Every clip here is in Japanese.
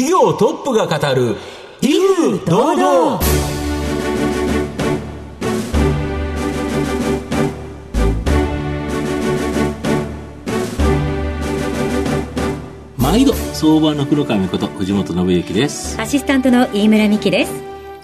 企業トップが語る威風堂々。毎度相場の黒髪こと藤本信之です。アシスタントの飯村美希です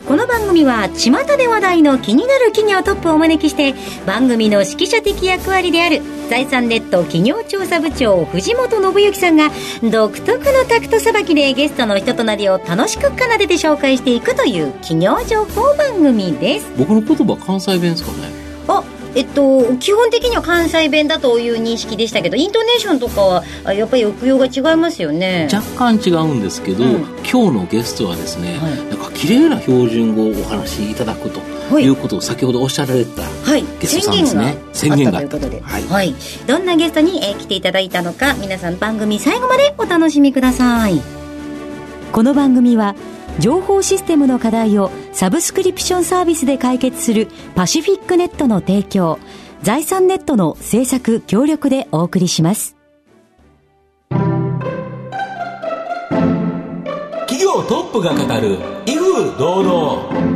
この番組は巷で話題の気になる企業トップをお招きして番組の指揮者的役割である財産ネット企業調査部長藤本信之さんが独特のタクトさばきでゲストの人となりを楽しく奏でて紹介していくという企業情報番組です。僕の言葉関西弁ですかね。あえっと、基本的には関西弁だという認識でしたけどイントネーションとかはやっぱり抑揚が違いますよね。若干違うんですけど、うん、今日のゲストはですね、はい、なんか綺麗な標準語をお話しいただくとい。うことを先ほどおっしゃられた、はい、ゲストさんですね。宣言が。あったということで、はい、はい、どんなゲストに、えー、来ていただいたのか皆さん番組最後までお楽しみください。この番組は情報システムの課題をサブスクリプションサービスで解決するパシフィックネットの提供、財産ネットの制作協力でお送りします。企業トップが語る威風堂々。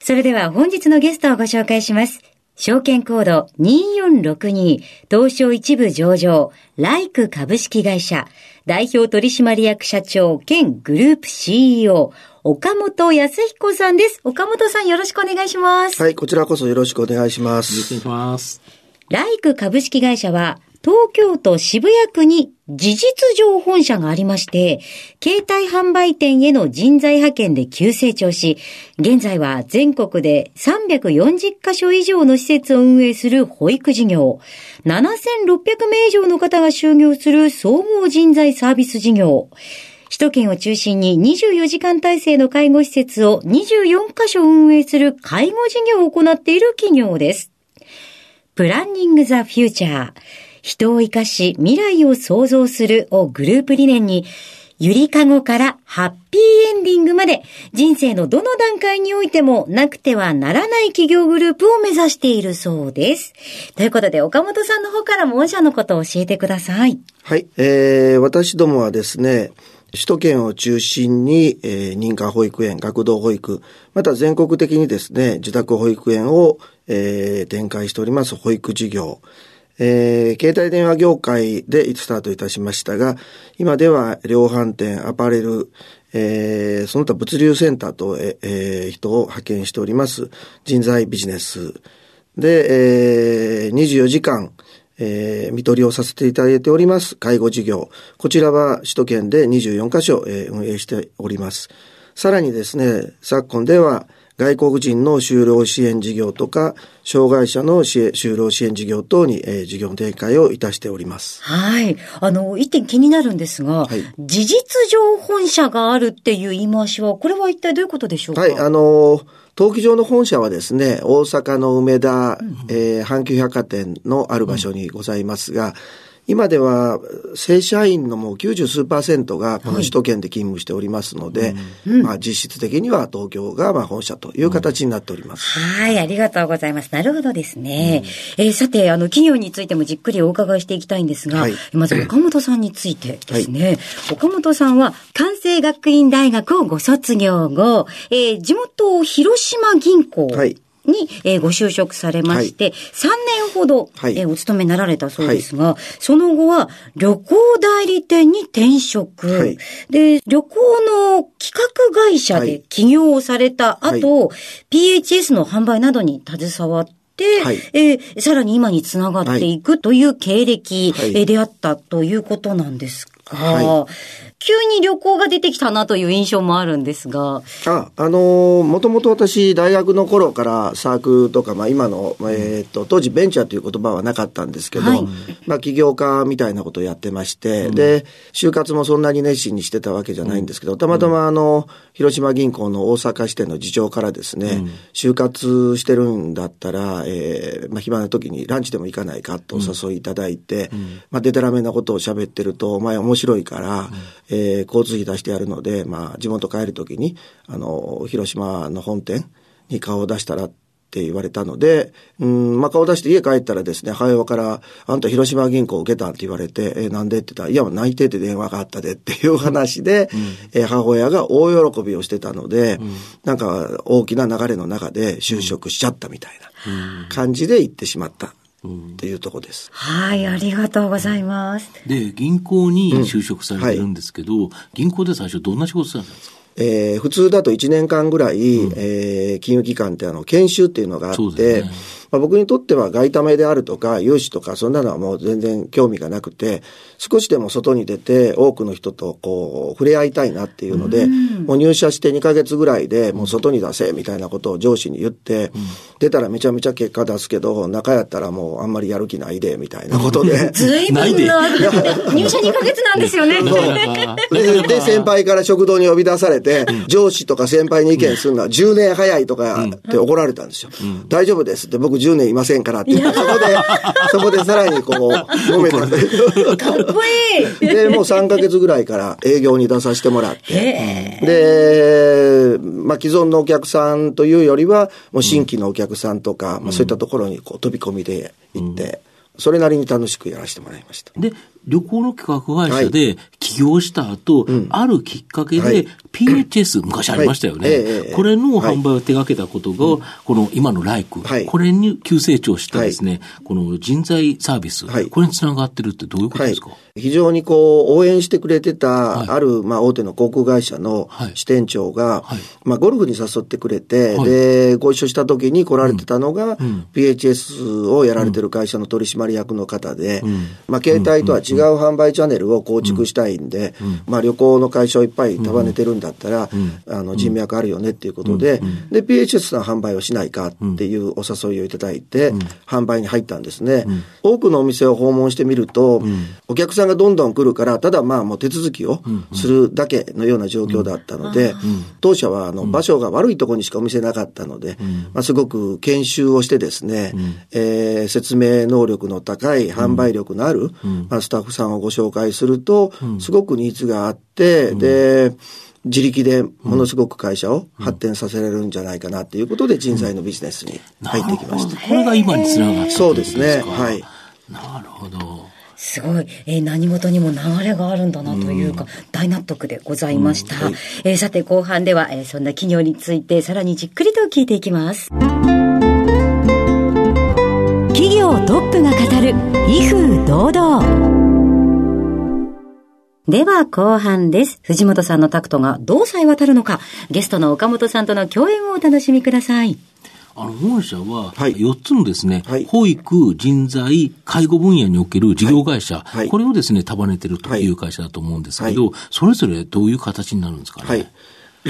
それでは本日のゲストをご紹介します。証券コード2462東証一部上場ライク株式会社代表取締役社長兼グループ CEO、岡本康彦さんです。岡本さんよろしくお願いします。はい、こちらこそよろしくお願いします。よろしくお願いします。ライク株式会社は、東京都渋谷区に事実上本社がありまして、携帯販売店への人材派遣で急成長し、現在は全国で340カ所以上の施設を運営する保育事業、7600名以上の方が就業する総合人材サービス事業、首都圏を中心に24時間体制の介護施設を24カ所運営する介護事業を行っている企業です。プランニングザフューチャー。人を生かし未来を創造するをグループ理念に、ゆりかごからハッピーエンディングまで人生のどの段階においてもなくてはならない企業グループを目指しているそうです。ということで岡本さんの方からも御社のことを教えてください。はい。えー、私どもはですね、首都圏を中心に、えー、認可保育園、学童保育、また全国的にですね、自宅保育園を、えー、展開しております保育事業、えー、携帯電話業界でスタートいたしましたが、今では量販店、アパレル、えー、その他物流センターと、えー、人を派遣しております人材ビジネスで、えー、24時間、えー、見取りをさせていただいております介護事業。こちらは首都圏で24カ所、えー、運営しております。さらにですね、昨今では外国人の就労支援事業とか、障害者の就労支援事業等に、えー、事業展開をいたしております。はい。あの、一点気になるんですが、はい、事実上本社があるっていう言い回しは、これは一体どういうことでしょうか？はい、あの登記上の本社はですね、大阪の梅田、うん、えー、阪急百貨店のある場所にございますが、うん今では正社員のもう90数パーセントがこの首都圏で勤務しておりますので、はいまあ実質的には東京がまあ本社という形になっております。うん、はい、ありがとうございます。なるほどですね。うん、えー、さて、あの、企業についてもじっくりお伺いしていきたいんですが、はい、まず岡本さんについてですね、はい、岡本さんは関西学院大学をご卒業後、えー、地元広島銀行、はいに、えー、ご就職されまして、はい、3年ほど、はい、えー、お勤めになられたそうですが、はい、その後は旅行代理店に転職、はい、で、旅行の企画会社で起業をされた後、PHS の販売などに携わって、はい、えー、さらに今につながっていくという経歴、はい、であったということなんですが、はい、急に旅行が出てきたなという印象もあるんですが。あ、あのー、もともと私、大学の頃からサークルとか、まあ今の、えっ、ー、と、当時ベンチャーという言葉はなかったんですけど、はい、まあ起業家みたいなことをやってまして、うん、で、就活もそんなに熱心にしてたわけじゃないんですけど、たまたまあの、広島銀行の大阪支店の次長からですね、うん、就活してるんだったら、えー、まあ暇な時にランチでも行かないかとお誘いいただいて、うん、まあデタラメなことを喋ってると、お前面白いから、えー、交通費出してやるので、まあ、地元帰るときに、あの、広島の本店に顔を出したらっって言われたので、うん、まあ、顔出して家帰ったらですね、母親から、あんた広島銀行受けたって言われて、えなんでって言ったら、いや、内定って電話があったでっていう話で、うん、え母親が大喜びをしてたので、うん、なんか大きな流れの中で就職しちゃったみたいな感じで行ってしまった。っていうとこです。はい、ありがとうございます。で、銀行に就職されてるんですけど、うん。はい、銀行で最初どんな仕事されたんですか？えー、普通だと1年間ぐらい、うん、えー、金融機関ってあの、研修っていうのがあって、ね、まあ、僕にとっては外為であるとか、融資とか、そんなのはもう全然興味がなくて、少しでも外に出て、多くの人とこう、触れ合いたいなっていうので、うん、もう入社して2ヶ月ぐらいで、もう外に出せ、みたいなことを上司に言って、うん、出たらめちゃめちゃ結果出すけど、中やったらもうあんまりやる気ないで、みたいなことで。ずいぶんな、入社2ヶ月なんですよね。でで、先輩から食堂に呼び出されて、上司とか先輩に意見するのは10年早いとかって怒られたんですよ。大丈夫です。って、僕10年いませんからってそこで、そこでさらにこう、揉めて かっこいい。で、もう3ヶ月ぐらいから営業に出させてもらって、で、まあ既存のお客さんというよりは、もう新規のお客さんとか、まあそういったところにこう飛び込みで行って、それなりに楽しくやらせてもらいました。で、旅行の企画会社で起業した後、はい、あるきっかけで PHS、はい、昔ありましたよね、はい、これの販売を手掛けたことが、この今のライク、これに急成長したですね、この人材サービス、これにつながってるってどういうことですか、非常にこう、応援してくれてた、ある、まあ、大手の航空会社の支店長が、まあ、ゴルフに誘ってくれて、で、ご一緒した時に来られてたのが、PHS をやられてる会社の取締役の方で、まあ、携帯とは違う販売チャンネルを構築したいんで、まあ、旅行の会社をいっぱい束ねてるんだったら、あの、人脈あるよねっていうことで、で、PHS の販売をしないかっていうお誘いをいただいて、販売に入ったんですね。多くのお店を訪問してみると、お客さんがどんどん来るから、ただまあもう手続きをするだけのような状況だったので、当社はあの場所が悪いところにしかお店なかったので、まあ、すごく研修をしてですね、えー、説明能力の高い、販売力のある、まあ、スタッフさんをご紹介すると、すごくニーズがあって、で、自力でものすごく会社を発展させられるんじゃないかなということで人材のビジネスに入ってきました。これが今につながったそうですね。はい。なるほど。すごい、えー、何事にも流れがあるんだなというか、うん、大納得でございました。うんはい、えー、さて、後半では、えー、そんな企業についてさらにじっくりと聞いていきます。企業トップが語る、威風堂々。では後半です。藤本さんのタクトがどうさえ渡るのか、ゲストの岡本さんとの共演をお楽しみください。あの、本社は、4つのですね、はい、保育、人材、介護分野における事業会社、はい、これをですね、束ねてるという会社だと思うんですけど、それぞれどういう形になるんですかね。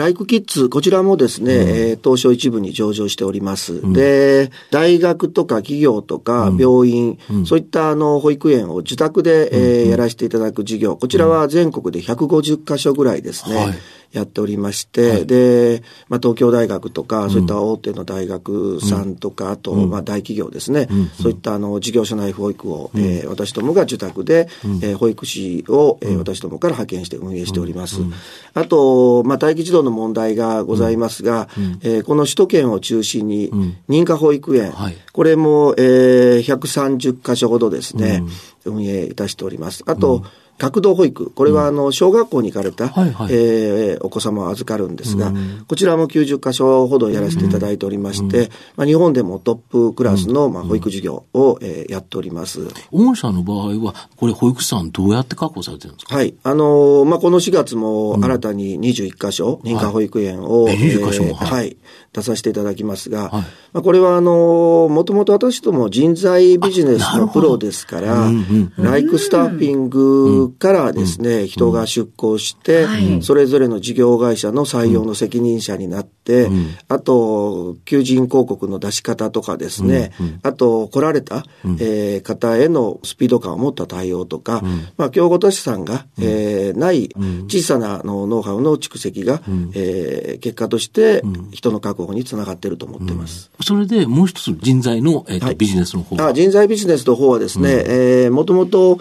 はいライクキッズ、こちらもですね、うん、えー、東証一部に上場しております。うん、で、大学とか企業とか病院、うん、そういったあの保育園を自宅で、えー、やらせていただく事業、こちらは全国で150カ所ぐらいですね。はいやっておりまして、はい、で、まあ、東京大学とか、そういった大手の大学さんとか、あと、まあ、大企業ですね、そういったあの事業者内保育を、うえー、私どもが受託で、えー、保育士を、えー、私どもから派遣して運営しております。あと、まあ、待機児童の問題がございますが、えー、この首都圏を中心に、認可保育園、はい、これも、えー、130箇所ほどですね、運営いたしております。あと、学童保育、これはあの小学校に行かれた、はいはい、えー、お子様を預かるんですが、こちらも90箇所ほどやらせていただいておりまして、まあ、日本でもトップクラスの、まあ、保育事業を、えー、やっております。御社の場合は、これ保育士さんどうやって確保されてるんですか？はい。あのー、まあ、この4月も新たに21箇所、認可保育園を、はい、えー、箇所も、はい、出させていただきますが、はい、まあ、これはあの、もともと私ども人材ビジネスのプロですから、ライクスタッフィングからですね、うん、人が出向して、うん、それぞれの事業会社の採用の責任者になって、うん、あと、求人広告の出し方とかですね、あと、来られた、えー、方へのスピード感を持った対応とか、まあ、競合都市さんが、えー、ない小さなのノウハウの蓄積が、えー、結果として人の確保につながっていると思ってます。うん、それでもう一つ人材の、えーと、はい、ビジネスの方あ人材ビジネスの方はですね、うん、えー、もともと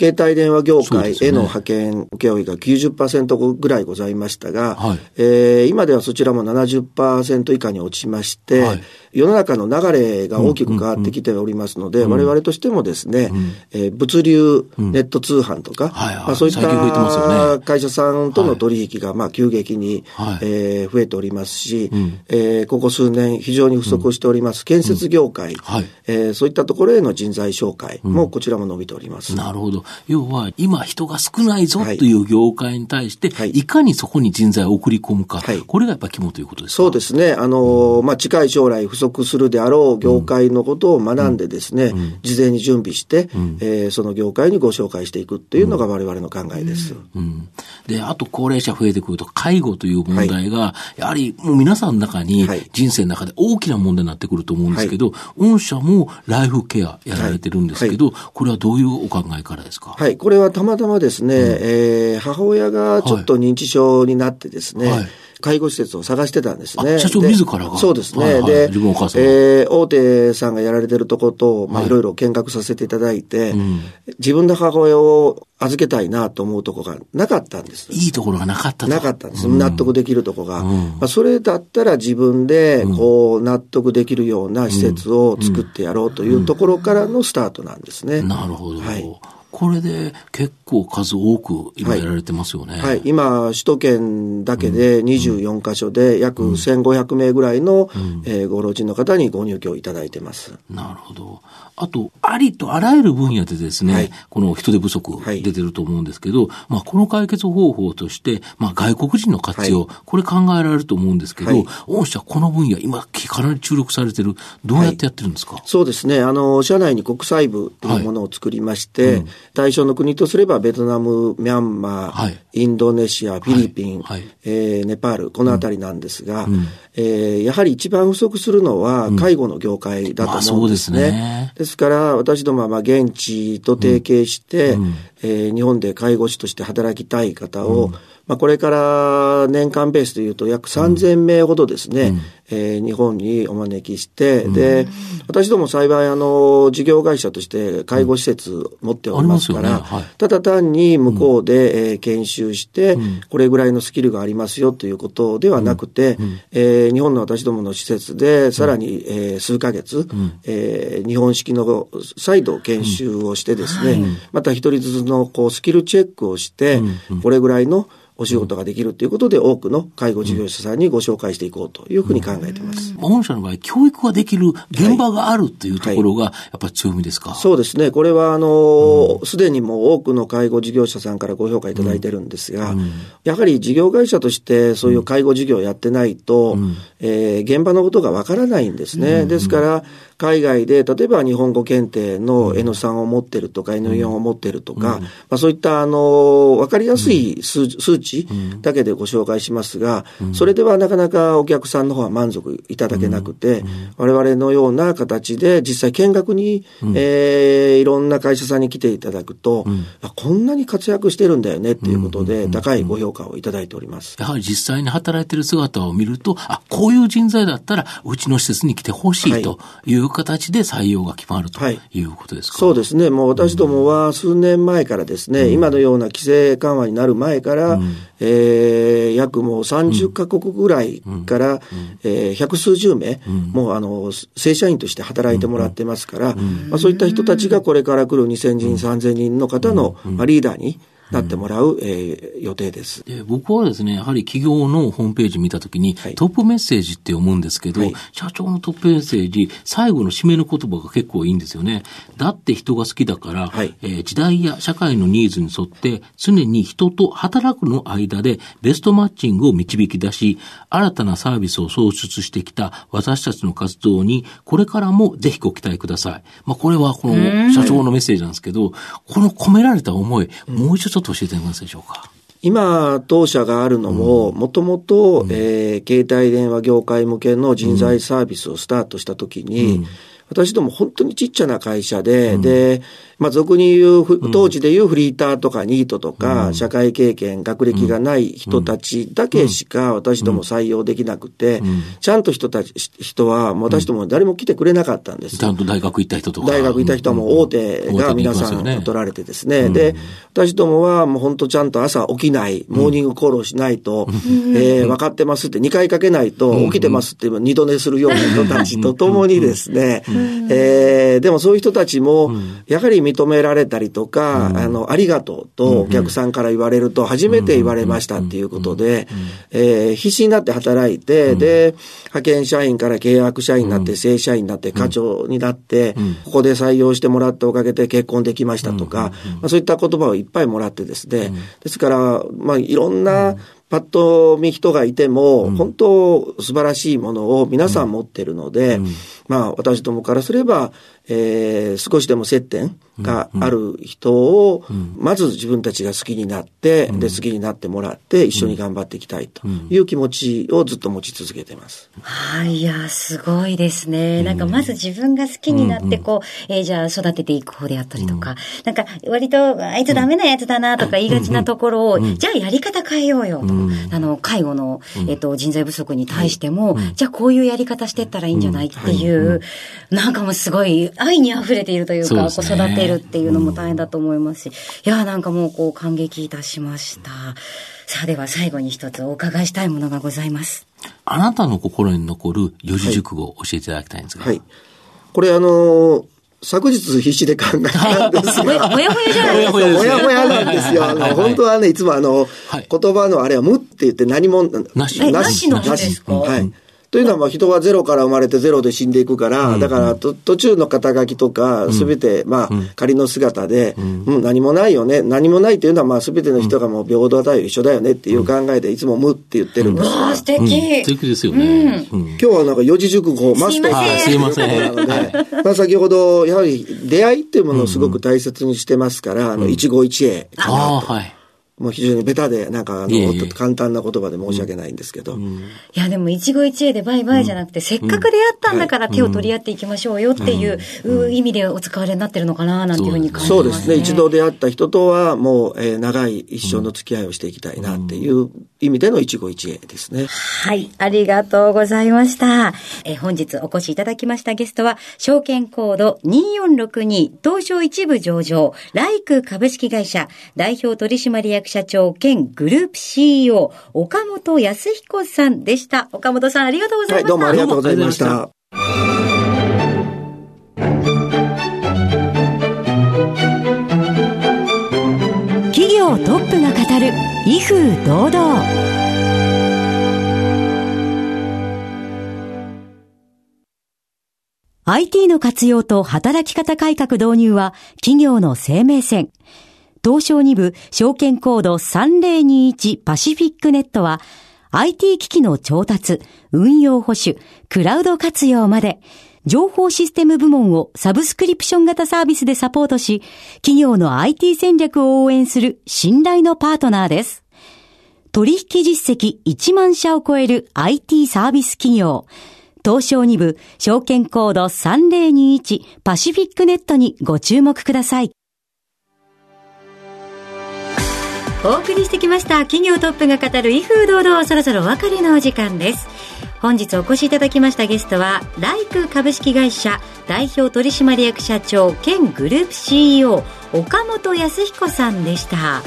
携帯電話業界への派遣請負が90%ぐらいございましたが、はい、えー、今ではそちらも70%以下に落ちまして、はい、世の中の流れが大きく変わってきておりますので、我々としてもですね、うん、えー、物流、ネット通販とか、まあ、そういった会社さんとの取引がまあ急激に、はい、えー、増えておりますし、うん、えー、ここ数年非常に不足しております建設業界、うん。はい、えー、そういったところへの人材紹介もこちらも伸びております。なるほど。要は今人が少ないぞという業界に対して、はい、いかにそこに人材を送り込むか、はい、これがやっぱ肝ということですか？そうですね。あの、まあ、近い将来不足するであろう業界のことを学んでですね、うん。事前に準備して、うん、えー、その業界にご紹介していくっていうのが我々の考えです。うん、で、あと高齢者増えてくると、介護という問題が、やはりもう皆さんの中に、人生の中で大きな問題になってくると思うんですけど、御社もライフケアやられてるんですけど、これはどういうお考えからですか？はい、これはたまたまですね、うん、えー、母親がちょっと認知症になってですね、はい介護施設を探してたんですね。社長自らが？そうですね。はいはい、で、自分お母さんえー、大手さんがやられてるとこと、まあ、いろいろ見学させていただいて、うん、自分の母親を預けたいなと思うとこがなかったんです。いいところがなかったなかったんです。うん、納得できるとこが。うん、まあ、それだったら自分で、こう、納得できるような施設を作ってやろうというところからのスタートなんですね。なるほど。はい。これで結構数多く今やられてますよね。はい、はい、今、首都圏だけで24カ所で約1500名ぐらいの、うん、えー、ご老人の方にご入居いただいてます。なるほど。あと、ありとあらゆる分野でですね、はい、この人手不足出てると思うんですけど、はい、まあ、この解決方法として、まあ、外国人の活用、はい、これ考えられると思うんですけど、御社この分野、今、かなり注力されてる。どうやってやってるんですか、そうですね。あの、社内に国際部というものを作りまして、うん、対象の国とすれば、ベトナム、ミャンマー、インドネシア、フィリピン、はい、えー、ネパール、このあたりなんですが、うん、えー、やはり一番不足するのは介護の業界だと思うんですね。うんまあ、ですね。ですから、私どもはまあ現地と提携して、うん、えー、日本で介護士として働きたい方を、うん。まあ、これから年間ベースでいうと約3000名ほどですね、うん、えー、日本にお招きして、うん、で、私ども幸いあの、事業会社として介護施設持っておりますから、うん。ね。はい、ただ単に向こうで、えー、研修して、これぐらいのスキルがありますよということではなくて、うん、えー、日本の私どもの施設でさらに、えー、数ヶ月、うん、えー、日本式の再度研修をしてですね、また一人ずつのこうスキルチェックをして、これぐらいのお仕事ができるということで、多くの介護事業者さんにご紹介していこうというふうに考えています。御社の場合、教育ができる現場があるというところが、やっぱり強みですか、はいはい、そうですね。これは、あの、す、で、にもう多くの介護事業者さんからご評価いただいてるんですが、うん。やはり事業会社としてそういう介護事業をやってないと、うん、えー、現場のことがわからないんですね。ですから、海外で、例えば日本語検定の N3 を持ってるとか、N4 を持ってるとか、まあ、そういった、あの、わかりやすい数値だけでご紹介しますが、それではなかなかお客さんの方は満足いただけなくて、我々のような形で実際見学に、えー、いろんな会社さんに来ていただくと、こんなに活躍してるんだよねっていうことで、高いご評価をいただいております。やはり実際に働いてる姿を見ると、あ、こういう人材だったら、うちの施設に来てほしいという形で採用が決まるとい。うことですか、はい、そうですね。もう私どもは数年前からですね、うん、今のような規制緩和になる前から、うん、えー、約もう30カ国ぐらいから、うん、えー、百数十名、うん、もうあの、正社員として働いてもらってますから、まあ、そういった人たちがこれから来る2000人、3000人の方の、まあ、リーダーになってもらう、うん、えー、予定です。で僕はですね、やはり企業のホームページ見たときに、はい、トップメッセージって読むんですけど、はい、社長のトップメッセージ、最後の締めの言葉が結構いいんですよね。だって人が好きだから、はい、えー、時代や社会のニーズに沿って、常に人と働くの間でベストマッチングを導き出し、新たなサービスを創出してきた私たちの活動に、これからもぜひご期待ください。まあ、これはこの社長のメッセージなんですけど、この込められた思い、もう一度ょっと教えてみますでしょうか？今、当社があるのも、もともと、え携帯電話業界向けの人材サービスをスタートしたときに、うん私ども本当にちっちゃな会社で、うん、で、まあ、俗に言う、当時で言うフリーターとかニートとか、うん、社会経験、学歴がない人たちだけしか私ども採用できなくて、うん、ちゃんと人たち、人は、私ども誰も来てくれなかったんです。ちゃんと大学行った人とか。大学行った人はもう大手が皆さん取られてですね。で、私どもはもう本当ちゃんと朝起きない、モーニングコールをしないと、えー、分かってますって2回かけないと、起きてますって二度寝するような人たちと共にですね、えー、でもそういう人たちも、やはり認められたりとか、あの、ありがとうとお客さんから言われると、初めて言われましたっていうことで、えー、必死になって働いて、で、派遣社員から契約社員になって、正社員になって、課長になって、ここで採用してもらったおかげで結婚できましたとか、まあ、そういった言葉をいっぱいもらってですね、ですから、まあ、いろんな、パッと見人がいても、本当素晴らしいものを皆さん持ってるので、まあ私どもからすれば、えー、少しでも接点がある人を、まず自分たちが好きになって、で、好きになってもらって、一緒に頑張っていきたいという気持ちをずっと持ち続けてます。はい、いや、すごいですね。なんかまず自分が好きになって、こう、えー、じゃあ育てていく方であったりとか、なんか割と、あいつダメなやつだなとか言いがちなところを、じゃあやり方変えようよと。あの、介護の、えっと、人材不足に対しても、じゃあこういうやり方してったらいいんじゃないっていう、なんかもうすごい愛に溢れているというか、子育てるっていうのも大変だと思いますし、いや、なんかもうこう感激いたしました。さあでは最後に一つお伺いしたいものがございます。あなたの心に残る四字熟語を教えていただきたいんですが。はい。これあのー昨日必死で考えたんですが。ほやほやじゃないですか。ほやほやなんですよ。あの、本当はね、いつもあの、言葉のあれは無って言って何も、なし。なしのですか？はい。というのは、まあ、人はゼロから生まれてゼロで死んでいくから、だから途中の肩書きとか、すべて、まあ、仮の姿で、うん、何もないよね。何もないというのは、まあ、すべての人がもう平等だよ、一緒だよねっていう考えで、いつも無って言ってるんです。わあ、素敵。素敵ですよね。今日はなんか四字熟語マスターすいません。なので、まあ、先ほど、やはり出会いっていうものをすごく大切にしてますから、あの、一期一会ああ、はい。もう非常にベタで、なんか、あの、簡単な言葉で申し訳ないんですけど。いや、でも、一期一会でバイバイじゃなくて、せっかく出会ったんだから手を取り合っていきましょうよっていう意味でお使われになってるのかな、なんていうふうに感じます、そうですね。一度出会った人とは、もう、えー、長い一生の付き合いをしていきたいなっていう意味での一期一会ですね。はい。ありがとうございました。えー、本日お越しいただきましたゲストは、証券コード2462東証一部上場、ライク株式会社代表取締役社長兼グループ CEO、岡本康彦さんでした。岡本さん、ありがとうございました。はい、どうもありがとうございました。企業トップが語る、威風堂々。IT の活用と働き方改革導入は企業の生命線。東証2部証券コード3021パシフィックネットは IT 機器の調達、運用保守、クラウド活用まで情報システム部門をサブスクリプション型サービスでサポートし、企業の IT 戦略を応援する信頼のパートナーです。取引実績1万社を超える IT サービス企業。東証2部証券コード3021パシフィックネットにご注目ください。お送りしてきました。企業トップが語る威風堂々そろそろお別れのお時間です。本日お越しいただきましたゲストはライク株式会社代表取締役社長兼グループ CEO 岡本康彦さんでした。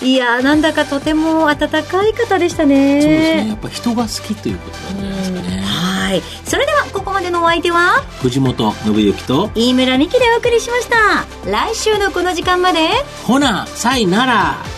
いやなんだかとても温かい方でしたね。そうですね。やっぱ人が好きということなんですかね。はい。それではここまでのお相手は藤本信之と飯村美希でお送りしました。来週のこの時間まで。ほなさいなら